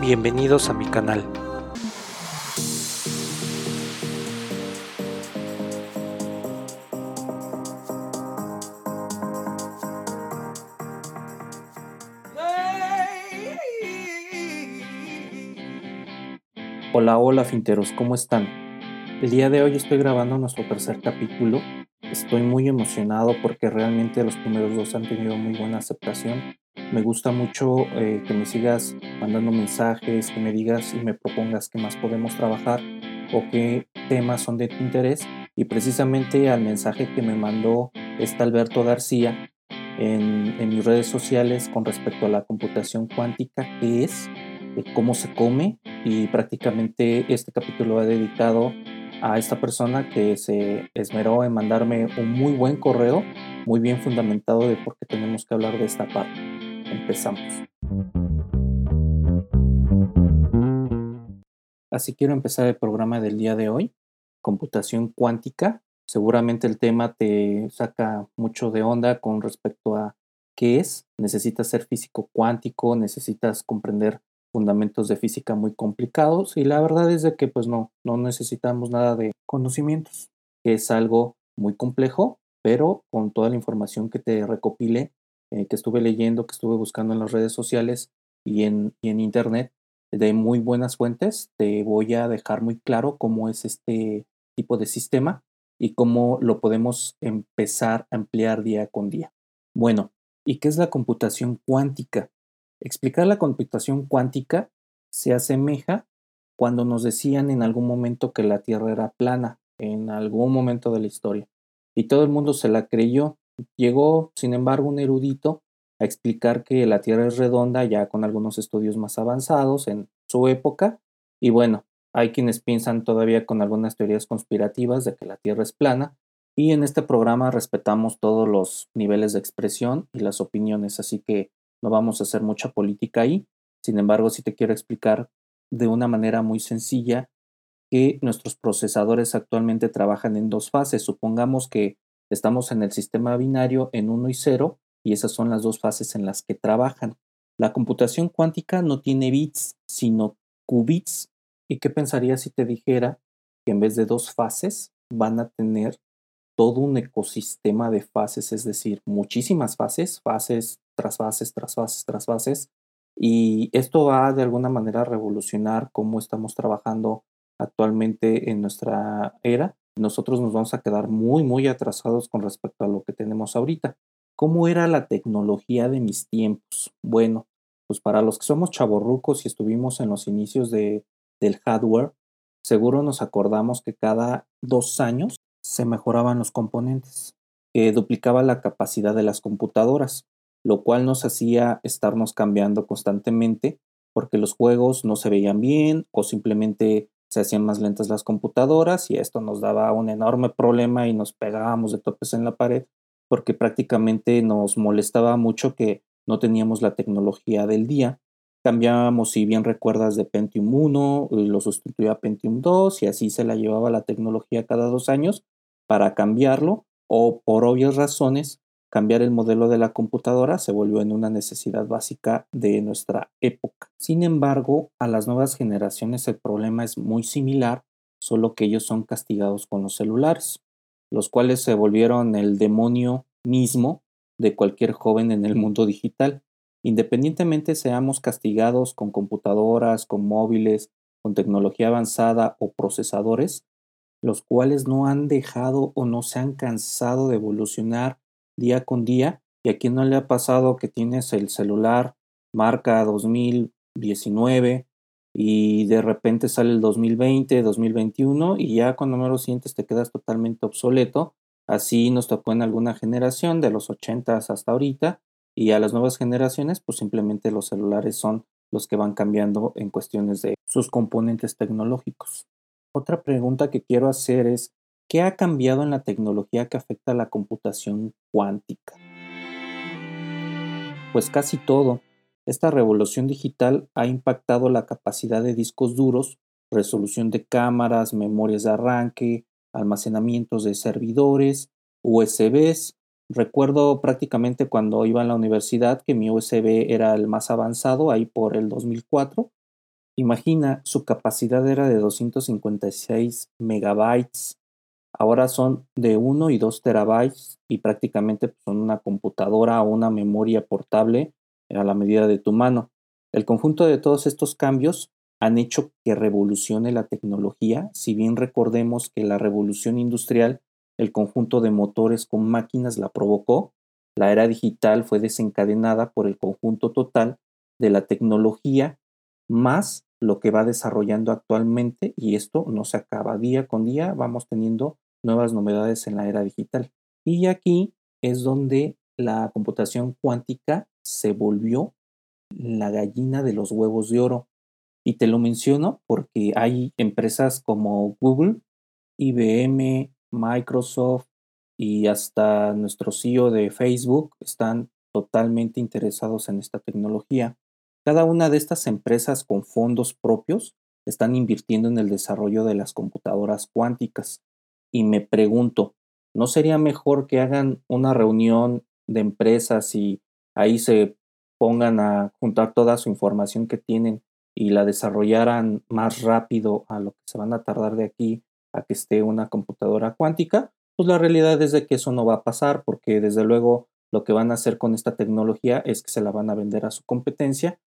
Bienvenidos a mi canal. Hola, hola finteros, ¿cómo están? El día de hoy estoy grabando nuestro tercer capítulo. Estoy muy emocionado porque realmente los primeros dos han tenido muy buena aceptación. Me gusta mucho eh, que me sigas mandando mensajes, que me digas y me propongas qué más podemos trabajar o qué temas son de tu interés. Y precisamente al mensaje que me mandó este Alberto García en, mis redes sociales con respecto a la computación cuántica, qué es, cómo se come y prácticamente este capítulo va dedicado a esta persona que se esmeró en mandarme un muy buen correo, muy bien fundamentado de por qué tenemos que hablar de esta parte. Empezamos. Así quiero empezar el programa del día de hoy, computación cuántica. Seguramente el tema te saca mucho de onda con respecto a qué es. Necesitas ser físico cuántico, necesitas comprender fundamentos de física muy complicados y la verdad es de que pues no, no necesitamos nada de conocimientos. Es algo muy complejo, pero con toda la información que te recopile, eh, que estuve leyendo, que estuve buscando en las redes sociales y en, y en internet, de muy buenas fuentes, te voy a dejar muy claro cómo es este tipo de sistema y cómo lo podemos empezar a ampliar día con día. Bueno, ¿y qué es la computación cuántica? Explicar la computación cuántica se asemeja cuando nos decían en algún momento que la Tierra era plana, en algún momento de la historia. Y todo el mundo se la creyó. Llegó, sin embargo, un erudito a explicar que la Tierra es redonda ya con algunos estudios más avanzados en su época. Y bueno, hay quienes piensan todavía con algunas teorías conspirativas de que la Tierra es plana. Y en este programa respetamos todos los niveles de expresión y las opiniones, así que no vamos a hacer mucha política ahí. Sin embargo, sí te quiero explicar de una manera muy sencilla que nuestros procesadores actualmente trabajan en dos fases. Supongamos que estamos en el sistema binario en 1 y 0 y esas son las dos fases en las que trabajan. La computación cuántica no tiene bits, sino qubits. ¿Y qué pensarías si te dijera que en vez de dos fases van a tener todo un ecosistema de fases, es decir, muchísimas fases, fases tras fases, tras fases, tras fases. Y esto va de alguna manera a revolucionar cómo estamos trabajando actualmente en nuestra era. Nosotros nos vamos a quedar muy, muy atrasados con respecto a lo que tenemos ahorita. ¿Cómo era la tecnología de mis tiempos? Bueno, pues para los que somos chavorrucos y estuvimos en los inicios de, del hardware, seguro nos acordamos que cada dos años se mejoraban los componentes, que duplicaba la capacidad de las computadoras lo cual nos hacía estarnos cambiando constantemente porque los juegos no se veían bien o simplemente se hacían más lentas las computadoras y esto nos daba un enorme problema y nos pegábamos de topes en la pared porque prácticamente nos molestaba mucho que no teníamos la tecnología del día. Cambiábamos, si bien recuerdas, de Pentium 1, lo sustituía a Pentium 2 y así se la llevaba la tecnología cada dos años para cambiarlo o por obvias razones cambiar el modelo de la computadora se volvió en una necesidad básica de nuestra época. Sin embargo, a las nuevas generaciones el problema es muy similar, solo que ellos son castigados con los celulares, los cuales se volvieron el demonio mismo de cualquier joven en el mundo digital. Independientemente seamos castigados con computadoras, con móviles, con tecnología avanzada o procesadores, los cuales no han dejado o no se han cansado de evolucionar día con día. Y a quien no le ha pasado que tienes el celular marca 2019 y de repente sale el 2020, 2021 y ya cuando no lo sientes te quedas totalmente obsoleto. Así nos tocó en alguna generación de los 80 hasta ahorita y a las nuevas generaciones pues simplemente los celulares son los que van cambiando en cuestiones de sus componentes tecnológicos. Otra pregunta que quiero hacer es, ¿Qué ha cambiado en la tecnología que afecta a la computación cuántica? Pues casi todo. Esta revolución digital ha impactado la capacidad de discos duros, resolución de cámaras, memorias de arranque, almacenamientos de servidores, USBs. Recuerdo prácticamente cuando iba a la universidad que mi USB era el más avanzado, ahí por el 2004, Imagina, su capacidad era de 256 megabytes, ahora son de 1 y 2 terabytes y prácticamente pues, son una computadora o una memoria portable a la medida de tu mano. El conjunto de todos estos cambios han hecho que revolucione la tecnología, si bien recordemos que la revolución industrial, el conjunto de motores con máquinas la provocó, la era digital fue desencadenada por el conjunto total de la tecnología más lo que va desarrollando actualmente y esto no se acaba día con día, vamos teniendo nuevas novedades en la era digital. Y aquí es donde la computación cuántica se volvió la gallina de los huevos de oro. Y te lo menciono porque hay empresas como Google, IBM, Microsoft y hasta nuestro CEO de Facebook están totalmente interesados en esta tecnología. Cada una de estas empresas con fondos propios están invirtiendo en el desarrollo de las computadoras cuánticas. Y me pregunto, ¿no sería mejor que hagan una reunión de empresas y ahí se pongan a juntar toda su información que tienen y la desarrollaran más rápido a lo que se van a tardar de aquí a que esté una computadora cuántica, pues la realidad es de que eso no va a pasar porque desde luego lo que van a hacer con esta tecnología es que se la van a vender a su competencia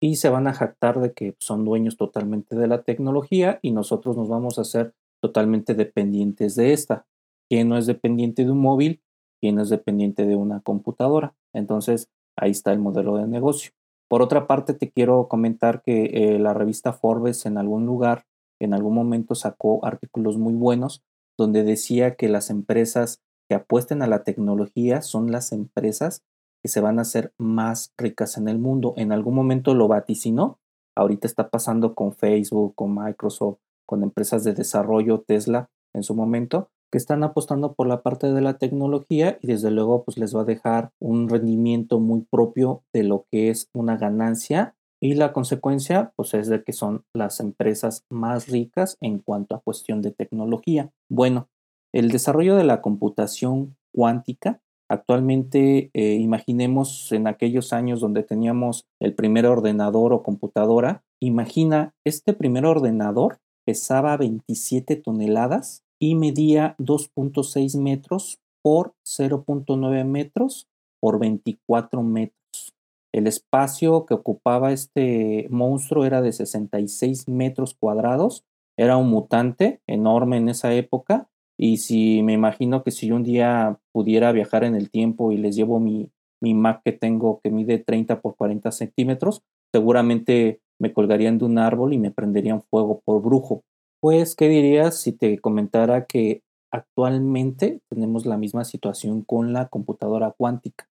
y se van a jactar de que son dueños totalmente de la tecnología y nosotros nos vamos a hacer totalmente dependientes de esta. ¿Quién no es dependiente de un móvil? ¿Quién es dependiente de una computadora? Entonces, ahí está el modelo de negocio. Por otra parte, te quiero comentar que eh, la revista Forbes en algún lugar, en algún momento sacó artículos muy buenos donde decía que las empresas que apuesten a la tecnología son las empresas que se van a hacer más ricas en el mundo. En algún momento lo vaticinó. Ahorita está pasando con Facebook, con Microsoft, con empresas de desarrollo, Tesla en su momento, que están apostando por la parte de la tecnología y desde luego pues les va a dejar un rendimiento muy propio de lo que es una ganancia y la consecuencia pues es de que son las empresas más ricas en cuanto a cuestión de tecnología. Bueno, el desarrollo de la computación cuántica Actualmente, eh, imaginemos en aquellos años donde teníamos el primer ordenador o computadora, imagina, este primer ordenador pesaba 27 toneladas y medía 2.6 metros por 0.9 metros por 24 metros. El espacio que ocupaba este monstruo era de 66 metros cuadrados. Era un mutante enorme en esa época. Y si me imagino que si un día pudiera viajar en el tiempo y les llevo mi, mi Mac que tengo que mide 30 por 40 centímetros, seguramente me colgarían de un árbol y me prenderían fuego por brujo. Pues, ¿qué dirías si te comentara que actualmente tenemos la misma situación con la computadora cuántica?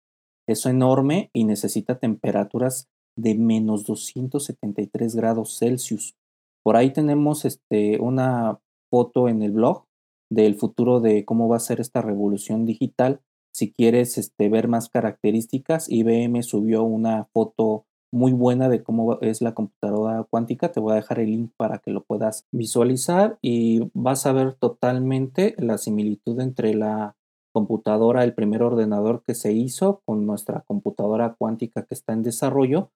Es enorme y necesita temperaturas de menos 273 grados Celsius. Por ahí tenemos este, una foto en el blog del futuro de cómo va a ser esta revolución digital. Si quieres este, ver más características, IBM subió una foto muy buena de cómo es la computadora cuántica. Te voy a dejar el link para que lo puedas visualizar y vas a ver totalmente la similitud entre la computadora, el primer ordenador que se hizo con nuestra computadora cuántica que está en desarrollo.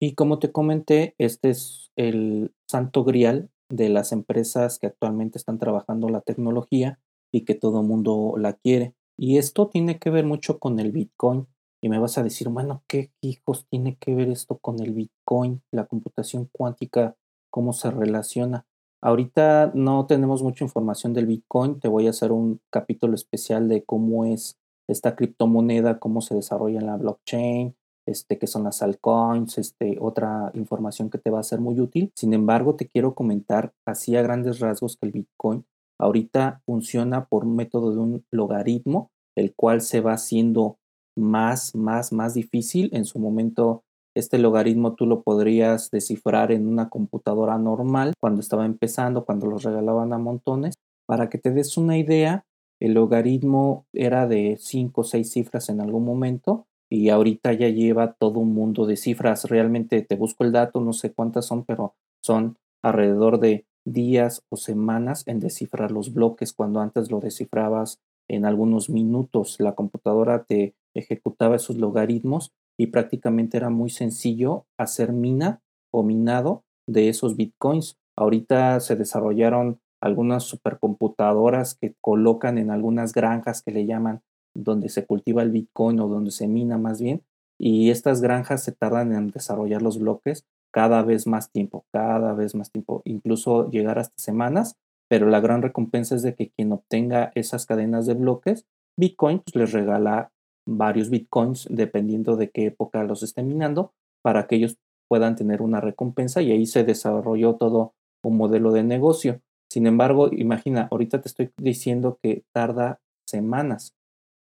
Y como te comenté, este es el santo grial de las empresas que actualmente están trabajando la tecnología y que todo mundo la quiere. Y esto tiene que ver mucho con el Bitcoin. Y me vas a decir, bueno, ¿qué hijos tiene que ver esto con el Bitcoin, la computación cuántica, cómo se relaciona? Ahorita no tenemos mucha información del Bitcoin, te voy a hacer un capítulo especial de cómo es esta criptomoneda, cómo se desarrolla en la blockchain, este, qué son las altcoins, este, otra información que te va a ser muy útil. Sin embargo, te quiero comentar así a grandes rasgos que el Bitcoin ahorita funciona por método de un logaritmo, el cual se va haciendo más, más, más difícil. En su momento, este logaritmo tú lo podrías descifrar en una computadora normal cuando estaba empezando, cuando los regalaban a montones. Para que te des una idea, el logaritmo era de 5 o 6 cifras en algún momento y ahorita ya lleva todo un mundo de cifras. Realmente te busco el dato, no sé cuántas son, pero son alrededor de días o semanas en descifrar los bloques cuando antes lo descifrabas en algunos minutos. La computadora te ejecutaba esos logaritmos y prácticamente era muy sencillo hacer mina o minado de esos bitcoins. Ahorita se desarrollaron algunas supercomputadoras que colocan en algunas granjas que le llaman donde se cultiva el bitcoin o donde se mina más bien. Y estas granjas se tardan en desarrollar los bloques cada vez más tiempo, cada vez más tiempo, incluso llegar hasta semanas. Pero la gran recompensa es de que quien obtenga esas cadenas de bloques, Bitcoin pues, les regala varios Bitcoins dependiendo de qué época los esté minando para que ellos puedan tener una recompensa y ahí se desarrolló todo un modelo de negocio. Sin embargo, imagina, ahorita te estoy diciendo que tarda semanas,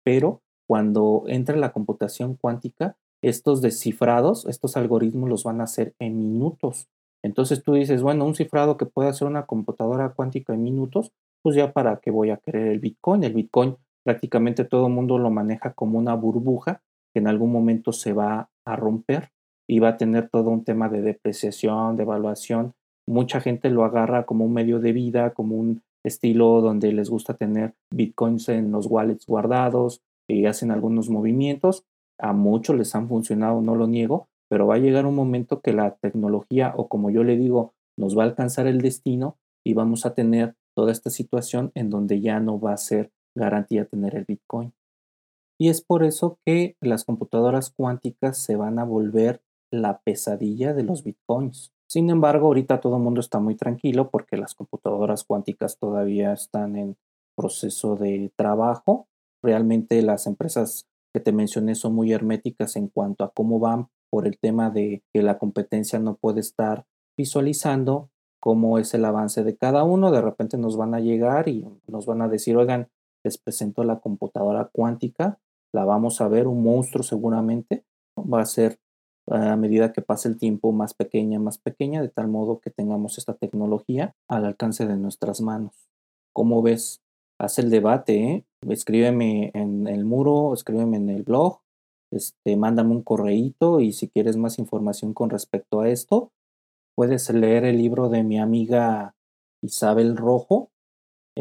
pero cuando entra la computación cuántica, estos descifrados, estos algoritmos los van a hacer en minutos. Entonces tú dices, bueno, un cifrado que puede hacer una computadora cuántica en minutos, pues ya para qué voy a querer el Bitcoin. El Bitcoin prácticamente todo el mundo lo maneja como una burbuja que en algún momento se va a romper y va a tener todo un tema de depreciación, de evaluación. Mucha gente lo agarra como un medio de vida, como un estilo donde les gusta tener bitcoins en los wallets guardados y hacen algunos movimientos. A muchos les han funcionado, no lo niego, pero va a llegar un momento que la tecnología o como yo le digo, nos va a alcanzar el destino y vamos a tener toda esta situación en donde ya no va a ser garantía tener el Bitcoin. Y es por eso que las computadoras cuánticas se van a volver la pesadilla de los Bitcoins. Sin embargo, ahorita todo el mundo está muy tranquilo porque las computadoras cuánticas todavía están en proceso de trabajo. Realmente las empresas que te mencioné son muy herméticas en cuanto a cómo van por el tema de que la competencia no puede estar visualizando cómo es el avance de cada uno. De repente nos van a llegar y nos van a decir, oigan, les presento la computadora cuántica, la vamos a ver, un monstruo seguramente, va a ser a medida que pase el tiempo más pequeña, más pequeña, de tal modo que tengamos esta tecnología al alcance de nuestras manos. ¿Cómo ves? Haz el debate, ¿eh? escríbeme en el muro, escríbeme en el blog, este, mándame un correíto y si quieres más información con respecto a esto, puedes leer el libro de mi amiga Isabel Rojo,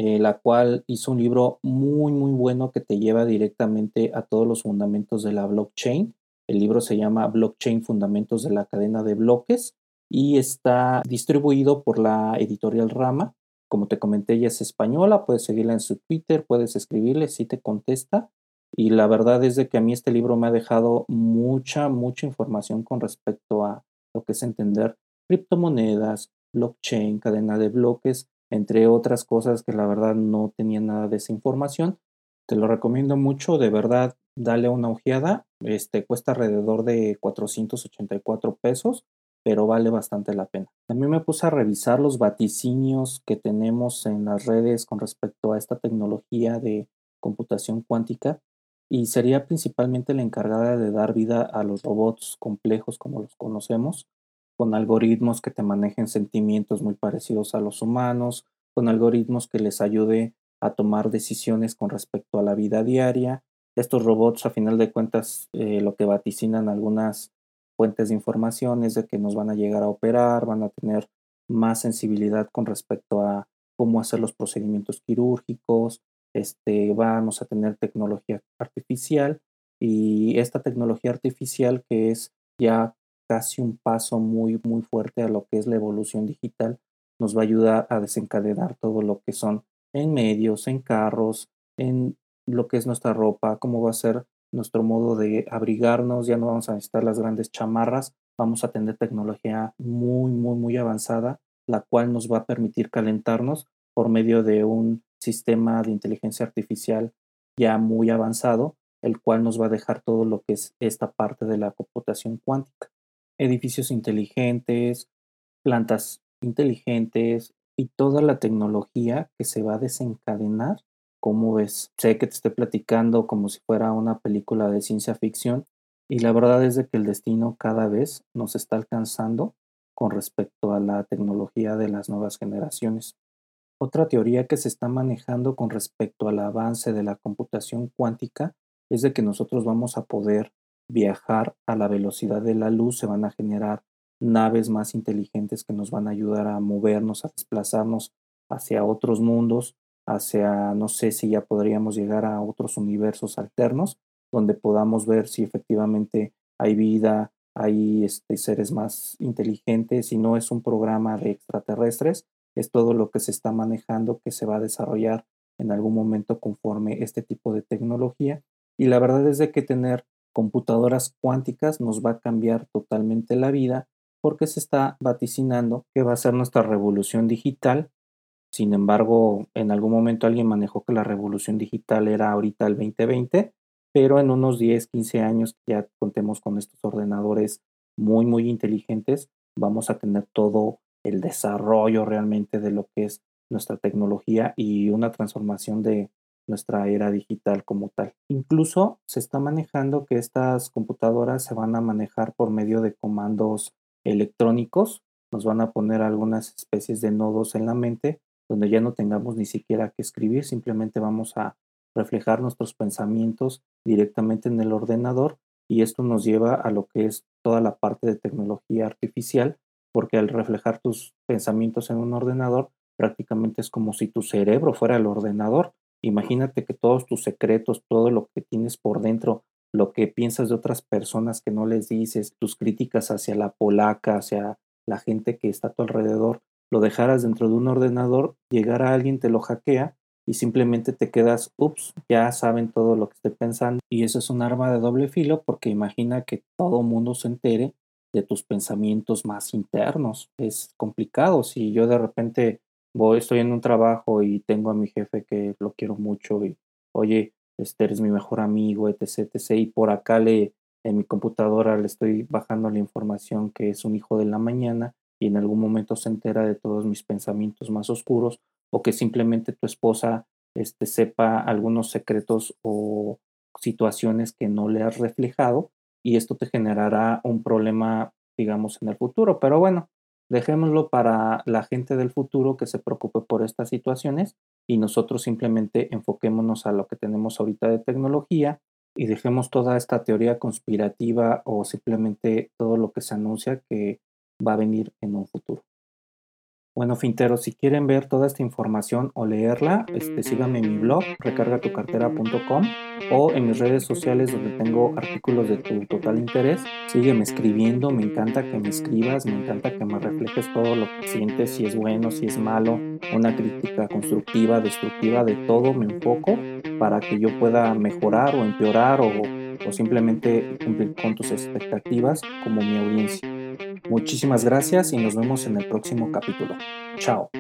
eh, la cual hizo un libro muy, muy bueno que te lleva directamente a todos los fundamentos de la blockchain. El libro se llama Blockchain Fundamentos de la Cadena de Bloques y está distribuido por la editorial Rama. Como te comenté, ella es española, puedes seguirla en su Twitter, puedes escribirle si te contesta. Y la verdad es de que a mí este libro me ha dejado mucha, mucha información con respecto a lo que es entender criptomonedas, blockchain, cadena de bloques, entre otras cosas que la verdad no tenía nada de esa información. Te lo recomiendo mucho, de verdad, dale una ojeada. Este cuesta alrededor de 484 pesos, pero vale bastante la pena. También me puse a revisar los vaticinios que tenemos en las redes con respecto a esta tecnología de computación cuántica y sería principalmente la encargada de dar vida a los robots complejos como los conocemos, con algoritmos que te manejen sentimientos muy parecidos a los humanos, con algoritmos que les ayude a tomar decisiones con respecto a la vida diaria. Estos robots, a final de cuentas, eh, lo que vaticinan algunas fuentes de información es de que nos van a llegar a operar, van a tener más sensibilidad con respecto a cómo hacer los procedimientos quirúrgicos, este, vamos a tener tecnología artificial y esta tecnología artificial que es ya casi un paso muy, muy fuerte a lo que es la evolución digital, nos va a ayudar a desencadenar todo lo que son en medios, en carros, en lo que es nuestra ropa, cómo va a ser nuestro modo de abrigarnos, ya no vamos a necesitar las grandes chamarras, vamos a tener tecnología muy, muy, muy avanzada, la cual nos va a permitir calentarnos por medio de un sistema de inteligencia artificial ya muy avanzado, el cual nos va a dejar todo lo que es esta parte de la computación cuántica edificios inteligentes, plantas inteligentes y toda la tecnología que se va a desencadenar. Como ves, sé que te estoy platicando como si fuera una película de ciencia ficción y la verdad es de que el destino cada vez nos está alcanzando con respecto a la tecnología de las nuevas generaciones. Otra teoría que se está manejando con respecto al avance de la computación cuántica es de que nosotros vamos a poder viajar a la velocidad de la luz, se van a generar naves más inteligentes que nos van a ayudar a movernos, a desplazarnos hacia otros mundos, hacia, no sé si ya podríamos llegar a otros universos alternos, donde podamos ver si efectivamente hay vida, hay este, seres más inteligentes y no es un programa de extraterrestres, es todo lo que se está manejando que se va a desarrollar en algún momento conforme este tipo de tecnología. Y la verdad es de que tener computadoras cuánticas nos va a cambiar totalmente la vida porque se está vaticinando que va a ser nuestra revolución digital. Sin embargo, en algún momento alguien manejó que la revolución digital era ahorita el 2020, pero en unos 10, 15 años ya contemos con estos ordenadores muy, muy inteligentes, vamos a tener todo el desarrollo realmente de lo que es nuestra tecnología y una transformación de nuestra era digital como tal. Incluso se está manejando que estas computadoras se van a manejar por medio de comandos electrónicos, nos van a poner algunas especies de nodos en la mente donde ya no tengamos ni siquiera que escribir, simplemente vamos a reflejar nuestros pensamientos directamente en el ordenador y esto nos lleva a lo que es toda la parte de tecnología artificial, porque al reflejar tus pensamientos en un ordenador, prácticamente es como si tu cerebro fuera el ordenador. Imagínate que todos tus secretos, todo lo que tienes por dentro, lo que piensas de otras personas que no les dices, tus críticas hacia la polaca, hacia la gente que está a tu alrededor, lo dejaras dentro de un ordenador, llegara alguien, te lo hackea y simplemente te quedas, ups, ya saben todo lo que estoy pensando. Y eso es un arma de doble filo porque imagina que todo mundo se entere de tus pensamientos más internos. Es complicado. Si yo de repente voy, estoy en un trabajo y tengo a mi jefe que lo quiero mucho y, oye, este eres mi mejor amigo, etc, etc. Y por acá le, en mi computadora le estoy bajando la información que es un hijo de la mañana y en algún momento se entera de todos mis pensamientos más oscuros o que simplemente tu esposa este, sepa algunos secretos o situaciones que no le has reflejado y esto te generará un problema, digamos, en el futuro. Pero bueno, dejémoslo para la gente del futuro que se preocupe por estas situaciones y nosotros simplemente enfoquémonos a lo que tenemos ahorita de tecnología y dejemos toda esta teoría conspirativa o simplemente todo lo que se anuncia que va a venir en un futuro. Bueno, finteros, si quieren ver toda esta información o leerla, este, síganme en mi blog, recargatucartera.com o en mis redes sociales donde tengo artículos de tu total interés. Sígueme escribiendo, me encanta que me escribas, me encanta que me reflejes todo lo que sientes, si es bueno, si es malo, una crítica constructiva, destructiva, de todo me enfoco para que yo pueda mejorar o empeorar o, o simplemente cumplir con tus expectativas como mi audiencia. Muchísimas gracias y nos vemos en el próximo capítulo. Chao.